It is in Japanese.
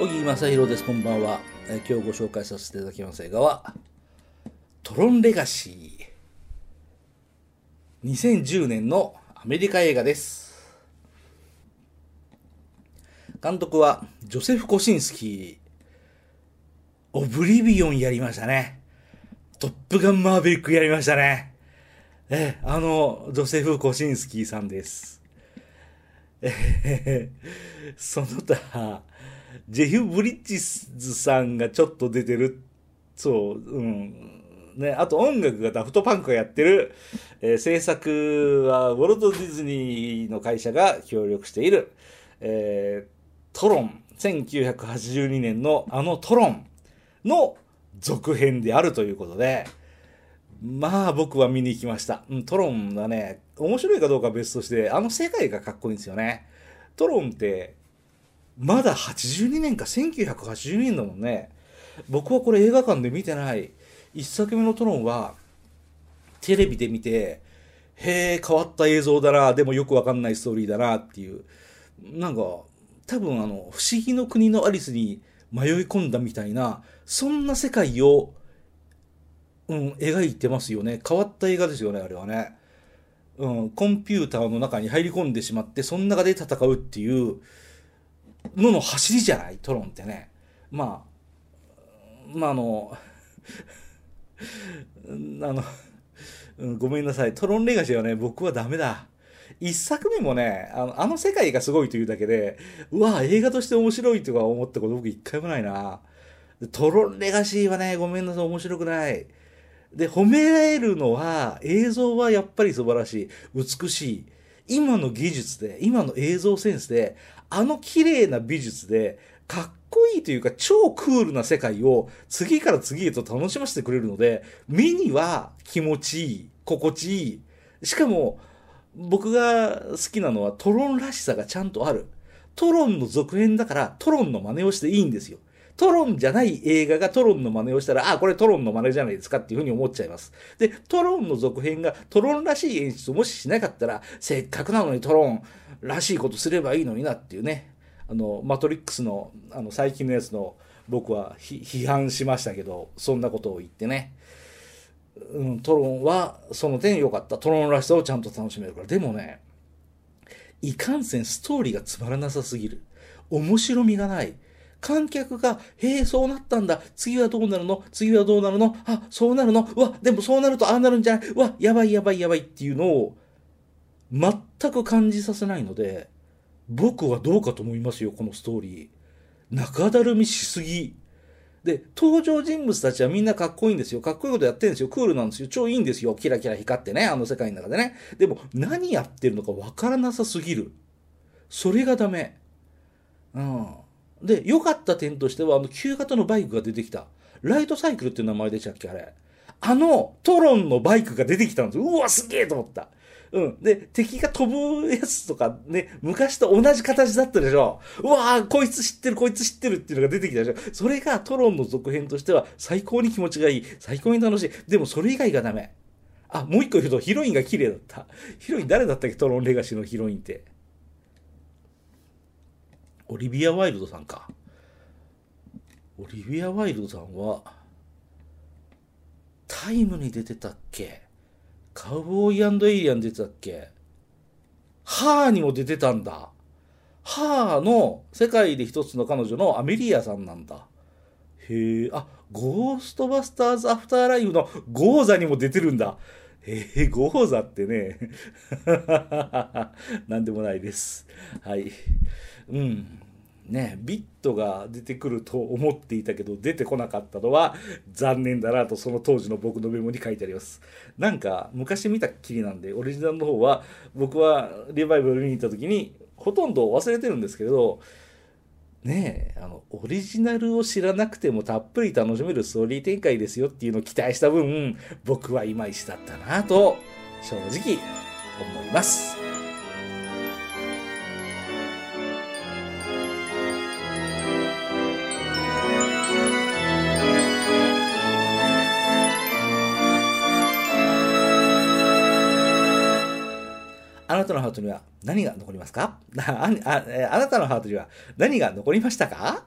木正弘です。こんばんは、え今日ご紹介させていただきます映画は「トロンレガシー」2010年のアメリカ映画です。監督はジョセフ・コシンスキー。オブリビオンやりましたね。トップガンマーヴェリックやりましたね。ええあのジョセフ・コシンスキーさんです。えーその他、ジェフ・ブリッジズさんがちょっと出てる。そう、うん。ね、あと音楽がダフトパンクがやってる、えー制作はウォルト・ディズニーの会社が協力している、えートロン、1982年のあのトロンの続編であるということで、まあ僕は見に行きました。うん、トロンはね、面白いかどうかは別として、あの世界がかっこいいんですよね。トロンって、まだ82年か1982年だもんね。僕はこれ映画館で見てない。一作目のトロンは、テレビで見て、へえ、変わった映像だな、でもよくわかんないストーリーだなっていう。なんか、多分あの、不思議の国のアリスに迷い込んだみたいな、そんな世界を、うん、描いてますよね。変わった映画ですよね、あれはね。うん、コンピューターの中に入り込んでしまって、その中で戦うっていうのの走りじゃない？トロンってね。まあ、まああの、あの、ごめんなさい。トロンレガシーはね、僕はダメだ。一作目もね、あのあの世界がすごいというだけで、うわ、映画として面白いとか思ったこと僕一回もないな。トロンレガシーはね、ごめんなさい、面白くない。で、褒められるのは、映像はやっぱり素晴らしい。美しい。今の技術で、今の映像センスで、あの綺麗な美術で、かっこいいというか、超クールな世界を次から次へと楽しませてくれるので、目には気持ちいい、心地いい。しかも、僕が好きなのはトロンらしさがちゃんとある。トロンの続編だからトロンの真似をしていいんですよ。トロンじゃない映画がトロンの真似をしたら、あ、これトロンの真似じゃないですかっていうふうに思っちゃいます。で、トロンの続編がトロンらしい演出をもししなかったら、せっかくなのにトロンらしいことすればいいのになっていうね。あの、マトリックスの、あの、最近のやつの僕は批判しましたけど、そんなことを言ってね。うん、トロンはその点良かった。トロンらしさをちゃんと楽しめるから。でもね、いかんせんストーリーがつまらなさすぎる。面白みがない。観客が、へえ、そうなったんだ。次はどうなるの？次はどうなるの？あ、そうなるの？うわ、でもそうなるとああなるんじゃない？うわ、やばいやばいやばいっていうのを、全く感じさせないので、僕はどうかと思いますよ、このストーリー。中だるみしすぎ。で、登場人物たちはみんなかっこいいんですよ。かっこいいことやってるんですよ。クールなんですよ。超いいんですよ。キラキラ光ってね、あの世界の中でね。でも、何やってるのかわからなさすぎる。それがダメ。うん。で、良かった点としては、あの、旧型のバイクが出てきた。ライトサイクルっていう名前でしたっけ、あれ。あの、トロンのバイクが出てきたんです。うわ、すげえと思った。うん。で、敵が飛ぶやつとかね、昔と同じ形だったでしょ。うわーこいつ知ってる、こいつ知ってるっていうのが出てきたでしょ。それがトロンの続編としては最高に気持ちがいい。最高に楽しい。でもそれ以外がダメ。あ、もう一個言うとヒロインが綺麗だった。ヒロイン誰だったっけトロンレガシーのヒロインって。オリビア・ワイルドさんか。オリビア・ワイルドさんは、タイムに出てたっけ？カウボーイエイリアン出てたっけ？ハーにも出てたんだ。ハーの世界で一つの彼女のアメリアさんなんだ。へえ、あ、ゴーストバスターズアフターライフのゴーザにも出てるんだ。へえ、ゴーザってね。なんでもないです。はい。うん。ね、ビットが出てくると思っていたけど出てこなかったのは残念だなとその当時の僕のメモに書いてありますなんか昔見たっきりなんでオリジナルの方は僕はリバイバル見に行った時にほとんど忘れてるんですけどねえあのオリジナルを知らなくてもたっぷり楽しめるストーリー展開ですよっていうのを期待した分僕はいまいちだったなと正直思いますなたのハートには何が残りますか？あああえあなたのハートには何が残りましたか？